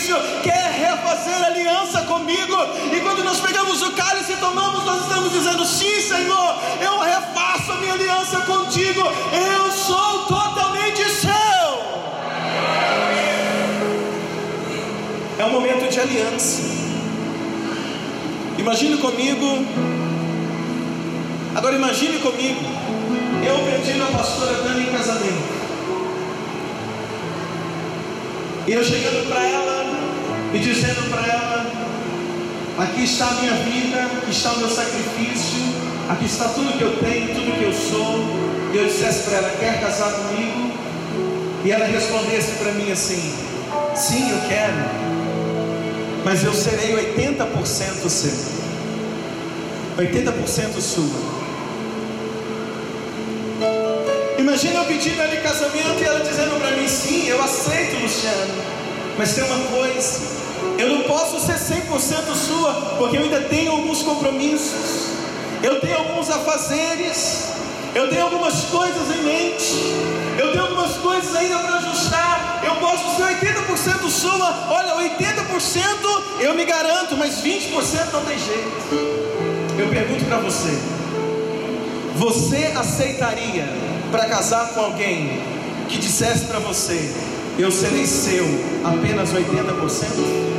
o meu sacrifício, quer refazer aliança comigo. E quando nós pegamos o cálice e tomamos, nós estamos dizendo: sim, Senhor, eu refaço a minha aliança contigo, eu sou totalmente seu. É um momento de aliança. Imagine comigo. Agora imagine comigo. Eu pedindo a pastora Dani em casamento. E eu chegando para ela e dizendo para ela: Aqui está a minha vida, aqui está o meu sacrifício, aqui está tudo que eu tenho, tudo que eu sou. E eu dissesse para ela: Quer casar comigo? E ela respondesse para mim assim: Sim, eu quero mas eu serei 80% seu, 80% sua. Imagina eu pedindo ela em casamento e ela dizendo para mim: sim, eu aceito, Luciano, mas tem uma coisa, eu não posso ser 100% sua, porque eu ainda tenho alguns compromissos, eu tenho alguns afazeres, eu tenho algumas coisas em mente, eu tenho algumas coisas ainda para ajustar. Eu posso ser 80% sua, olha, 80% eu me garanto, mas 20% não tem jeito. Eu pergunto para você: você aceitaria para casar com alguém que dissesse para você, eu serei seu apenas 80%?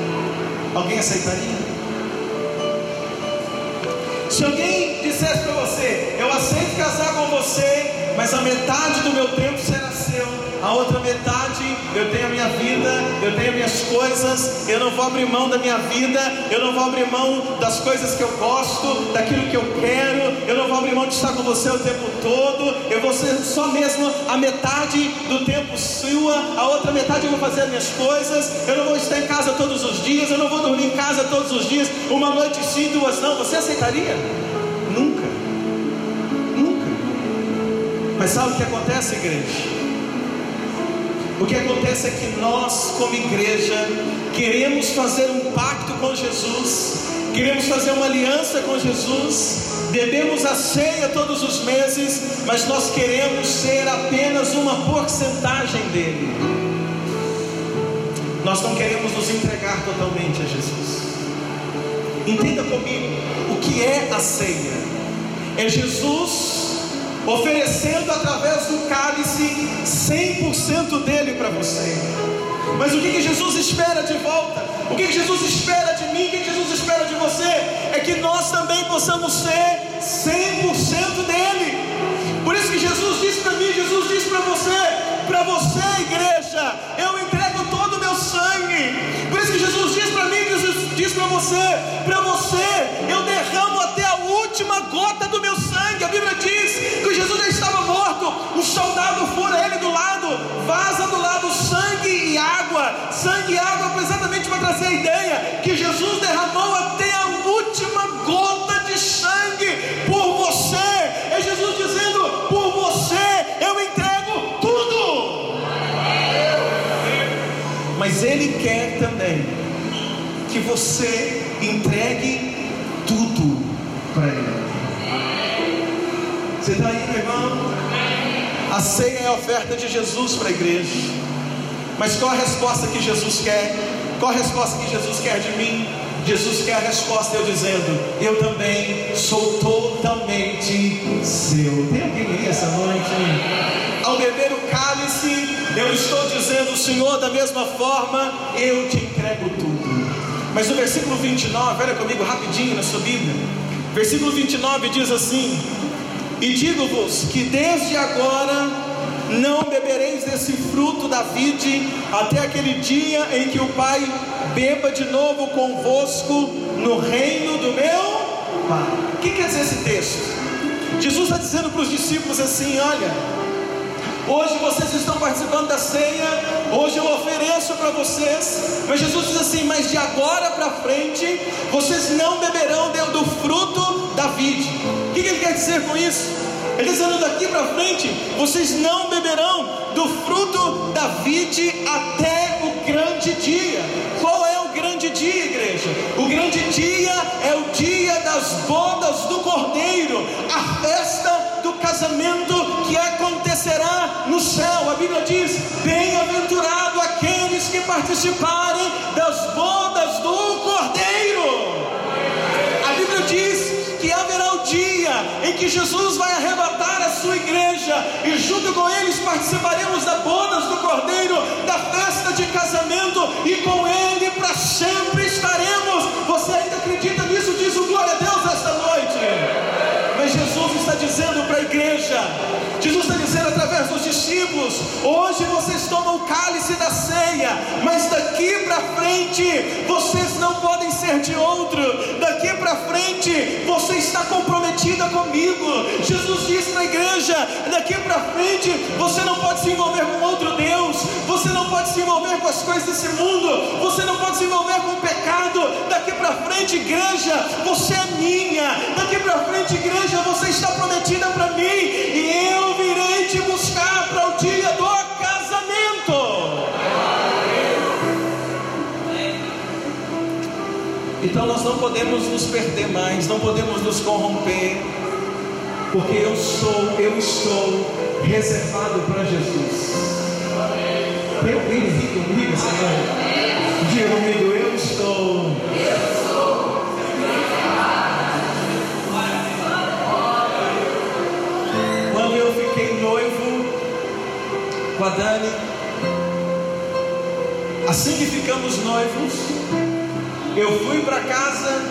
Alguém aceitaria? Se alguém dissesse para você, eu aceito casar com você, mas a metade do meu tempo será seu, a outra metade eu tenho a minha vida, eu tenho minhas coisas, eu não vou abrir mão da minha vida, eu não vou abrir mão das coisas que eu gosto, daquilo que eu quero, eu não vou abrir mão de estar com você o tempo todo, eu vou ser só mesmo a metade do tempo sua, a outra metade eu vou fazer as minhas coisas, eu não vou estar em casa todos os dias, eu não vou dormir em casa todos os dias, uma noite sim, duas não, você aceitaria? Nunca, nunca. Mas sabe o que acontece, igreja? O que acontece é que nós, como igreja, queremos fazer um pacto com Jesus, queremos fazer uma aliança com Jesus, bebemos a ceia todos os meses, mas nós queremos ser apenas uma porcentagem dele. Nós não queremos nos entregar totalmente a Jesus. Entenda comigo, o que é a ceia? É Jesus oferecendo através do cálice 100% dele para você. Mas o que, que, Jesus espera de volta? O que, que, Jesus espera de mim? O que, que Jesus espera de você? É que nós também possamos ser 100% dele. Por isso que Jesus disse para mim, Jesus disse para você, para você, igreja, eu entrego todo o meu sangue. Por isso que Jesus disse para mim, Jesus disse para você, para você, eu derramo até a última gota do meu sangue. A Bíblia diz vaza do lado sangue e água, sangue e água, exatamente para trazer a ideia que Jesus derramou até a última gota de sangue por você. É Jesus dizendo: por você eu entrego tudo. Mas Ele quer também que você entregue tudo para Ele. Você está aí, meu irmão? A ceia é a oferta de Jesus para a igreja. Mas qual a resposta que Jesus quer? Qual a resposta que Jesus quer de mim? Jesus quer a resposta eu dizendo: Eu também sou totalmente seu. Tem alguém aí essa noite? Ao beber o cálice, eu estou dizendo: Senhor, da mesma forma, eu te entrego tudo. Mas no versículo 29, olha comigo rapidinho na sua Bíblia. Versículo 29 diz assim: E digo-vos que desde agora não bebereis desse fruto da vide, até aquele dia em que o Pai beba de novo convosco no reino do meu Pai. O que quer dizer esse texto? Jesus está dizendo para os discípulos assim: olha, Hoje vocês estão participando da ceia, hoje eu ofereço para vocês, mas Jesus diz assim: Mas de agora para frente, vocês não beberão do fruto da vide. Que ele quer dizer com isso? Ele está dizendo daqui para frente, vocês não beberão do fruto da vide até o grande dia. Qual é o grande dia, igreja? O grande dia é o dia das bodas do Cordeiro, a festa do casamento que acontecerá no céu. A Bíblia diz: Bem-aventurado aqueles que participarem das bodas do Cordeiro. A Bíblia diz que haverá o dia em que Jesus vai arrebatar a sua igreja e junto com eles participaremos da bodas do Cordeiro, da festa de casamento e com ele para sempre estaremos. Você ainda acredita nisso? Diz o glória a Deus esta noite. Mas Jesus está dizendo para a igreja, através dos discípulos: hoje vocês tomam o cálice da ceia, mas daqui para frente vocês não podem ser de outro, daqui para frente você está comprometida comigo. Jesus disse para a igreja: daqui para frente você não pode se envolver com outro Deus, você não pode se envolver com as coisas desse mundo, você não pode se envolver com o pecado. Daqui para frente, igreja, você é minha, daqui para frente, igreja você está prometida para mim, e eu te buscar para o dia do casamento. Então nós não podemos nos perder mais, não podemos nos corromper, porque eu sou, eu estou reservado para Jesus. Alguém aqui comigo, Senhor? Diga comigo, com a Dani. Assim que ficamos noivos, eu fui para casa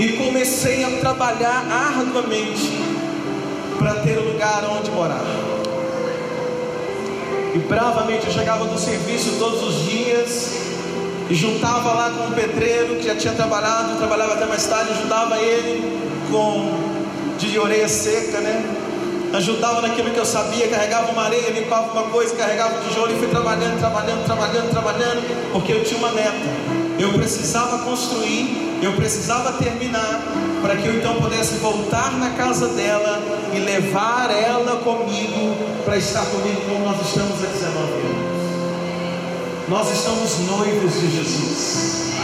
e comecei a trabalhar arduamente para ter um lugar onde morar. E bravamente eu chegava do serviço todos os dias e juntava lá com o pedreiro que já tinha trabalhado, trabalhava até mais tarde, ajudava ele com de orelha seca, né? Ajudava naquilo que eu sabia, carregava uma areia, limpava uma coisa, carregava um tijolo e fui trabalhando, trabalhando, trabalhando, trabalhando, porque eu tinha uma meta. Eu precisava construir, eu precisava terminar, para que eu então pudesse voltar na casa dela e levar ela comigo para estar comigo como nós estamos há 19 anos. Nós estamos noivos de Jesus.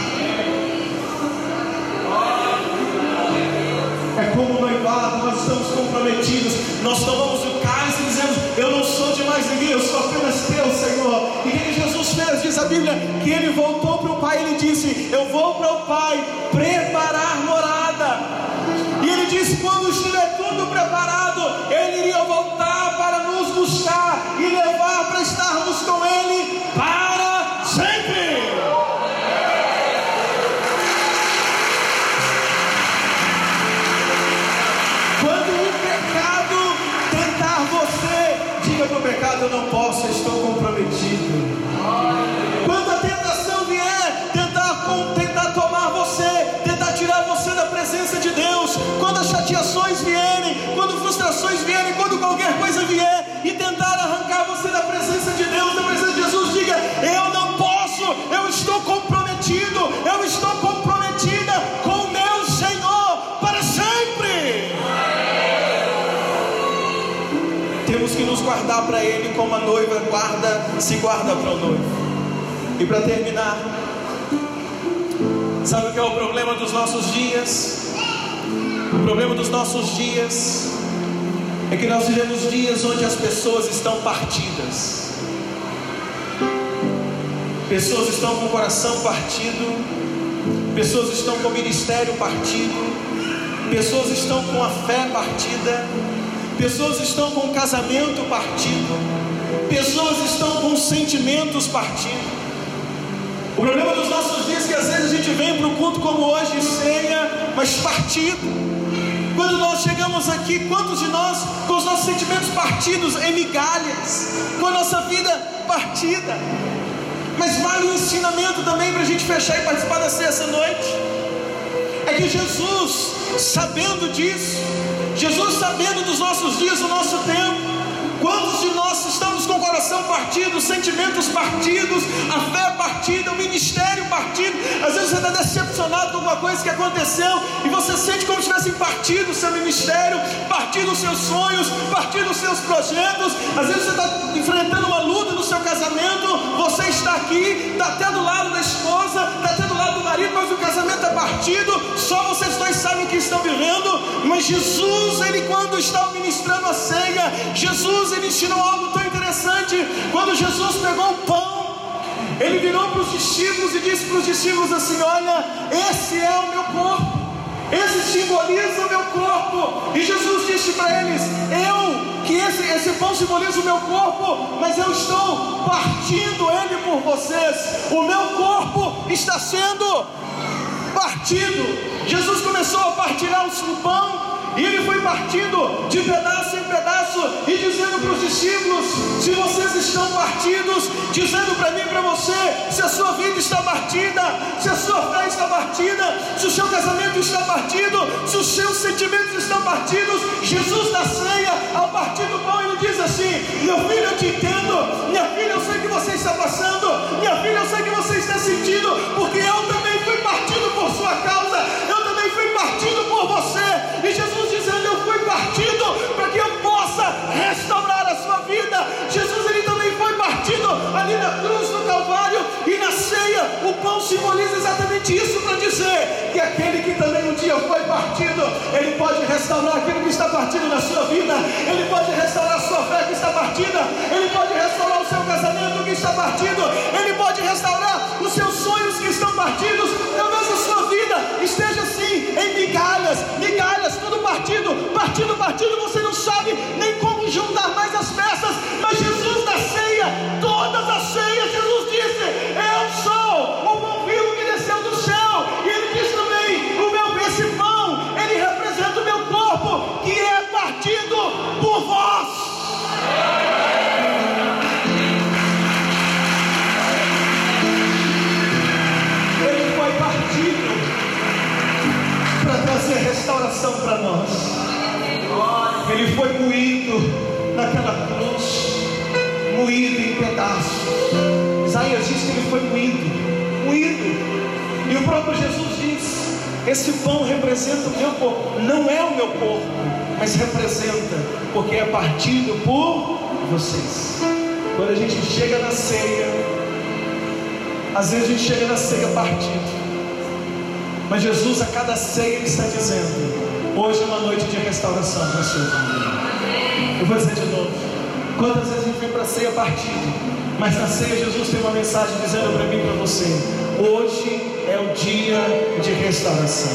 Nós tomamos o cálice e dizemos: Eu não sou de mais ninguém, eu sou apenas teu, Senhor. E o que Jesus fez? Diz a Bíblia que ele voltou para o Pai e ele disse: Eu vou para o Pai preparar como a noiva guarda, se guarda para o noivo. E para terminar, sabe o que é o problema dos nossos dias? O problema dos nossos dias é que nós vivemos dias onde as pessoas estão partidas. Pessoas estão com o coração partido, pessoas estão com o ministério partido, pessoas estão com a fé partida, pessoas estão com casamento partido, pessoas estão com sentimentos partidos. O problema dos nossos dias é que às vezes a gente vem para o culto como hoje, ceia, mas partido. Quando nós chegamos aqui, quantos de nós com os nossos sentimentos partidos em migalhas, com a nossa vida partida? Mas vale um ensinamento também para a gente fechar e participar da ceia essa noite. É que Jesus, sabendo disso, Jesus sabendo dos nossos dias, do nosso tempo, quantos de nós sentimentos partidos, a fé partida, o ministério partido. Às vezes você está decepcionado com alguma coisa que aconteceu e você sente como se tivesse partido o seu ministério, partido os seus sonhos, partido os seus projetos. Às vezes você está enfrentando uma luta no seu casamento, você está aqui, está até do lado da esposa, está até marido, mas o casamento é partido, só vocês dois sabem o que estão vivendo. Mas Jesus, ele quando está ministrando a ceia, Jesus ele ensinou algo tão interessante. Quando Jesus pegou o pão, ele virou para os discípulos e disse para os discípulos assim: Olha, esse é o meu corpo. Esse simboliza o meu corpo. E Jesus disse para eles: Eu, que esse, esse pão simboliza o meu corpo, mas eu estou partindo ele por vocês. O meu corpo está sendo partido. Jesus começou a partilhar o pão e ele foi partindo de pedaço em pedaço e dizendo para os discípulos: se vocês estão partidos, dizendo para mim e para você, se a sua vida está partida, se a sua fé está partida, se o seu casamento está partido, se os seus sentimentos estão partidos, Jesus na ceia, ao partir do pão, ele diz assim: meu filho, eu te entendo, minha filha, eu sei que você está passando, minha filha, eu sei que você está sentindo, porque eu também fui partido por sua causa, na cruz do Calvário e na ceia. O pão simboliza exatamente isso para dizer que aquele que também um dia foi partido, ele pode restaurar aquilo que está partido na sua vida. Ele pode restaurar a sua fé que está partida. Ele pode restaurar o seu casamento que está partido. Ele pode restaurar os seus sonhos que estão partidos. Talvez a sua vida esteja assim em migalhas, migalhas, tudo partido, partido, partido. Você foi moído naquela cruz, moído em pedaços. Isaías diz que ele foi moído, moído. E o próprio Jesus diz: Esse pão representa o meu corpo, não é o meu corpo, mas representa, porque é partido por vocês. Quando a gente chega na ceia, às vezes a gente chega na ceia partido. Mas Jesus, a cada ceia, Ele está dizendo: Hoje é uma noite de restauração para a sua. Eu vou dizer de novo. Quantas vezes a gente vem para a ceia partido, mas na ceia Jesus tem uma mensagem dizendo para mim e para você: hoje é o dia de restauração.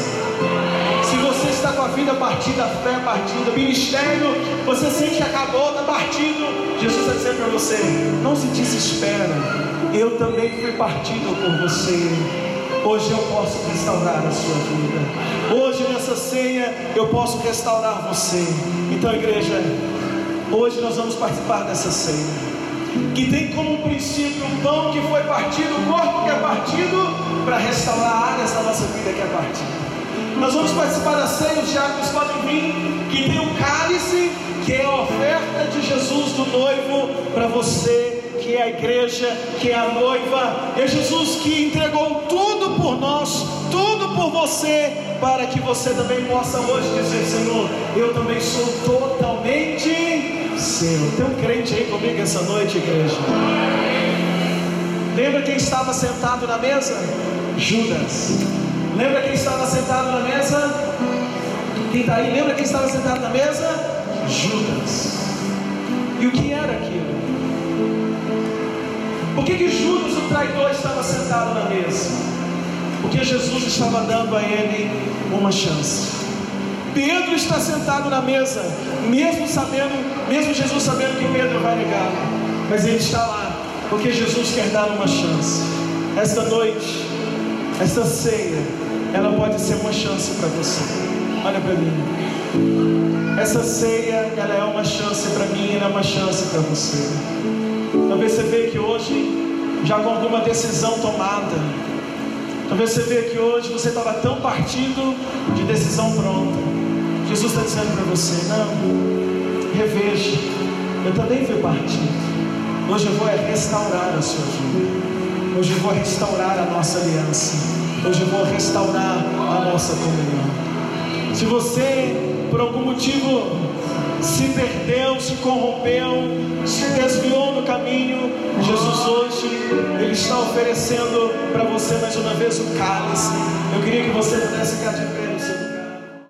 Se você está com a vida partida, a fé partida, ministério, você sente que acabou, está partido. Jesus está dizendo para você: não se desespera, eu também fui partido por você. Hoje eu posso restaurar a sua vida. Hoje nessa ceia eu posso restaurar você. Então, igreja, hoje nós vamos participar dessa ceia. Que tem como princípio o pão que foi partido, o corpo que é partido, para restaurar áreas da nossa vida que é partida. Nós vamos participar da ceia, os diáconos podem vir, que tem um cálice, que é a oferta de Jesus do noivo para você que é a igreja, que é a noiva, é Jesus que entregou tudo por nós, tudo por você, para que você também possa hoje dizer: Senhor, eu também sou totalmente seu. Tem um crente aí comigo essa noite, igreja? Lembra quem estava sentado na mesa? Judas. Lembra quem estava sentado na mesa? Quem está aí? Lembra quem estava sentado na mesa? Judas. E o que era aquilo? Por que, que Judas, o traidor, estava sentado na mesa? Porque Jesus estava dando a ele uma chance. Pedro está sentado na mesa, mesmo sabendo, mesmo Jesus sabendo que Pedro vai negar, mas ele está lá, porque Jesus quer dar uma chance. Esta noite, esta ceia, ela pode ser uma chance para você. Olha para mim. Essa ceia, ela é uma chance para mim, ela é uma chance para você. Talvez você veja que hoje, já com alguma decisão tomada, talvez você veja que hoje você estava tão partido de decisão pronta. Jesus está dizendo para você: não, reveja, eu também fui partido. Hoje eu vou restaurar a sua vida. Hoje eu vou restaurar a nossa aliança. Hoje eu vou restaurar a nossa comunhão. Se você, por algum motivo, se perdeu, se corrompeu, se desviou do caminho, Jesus hoje, Ele está oferecendo para você mais uma vez o cálice. Eu queria que você pudesse ficar de pé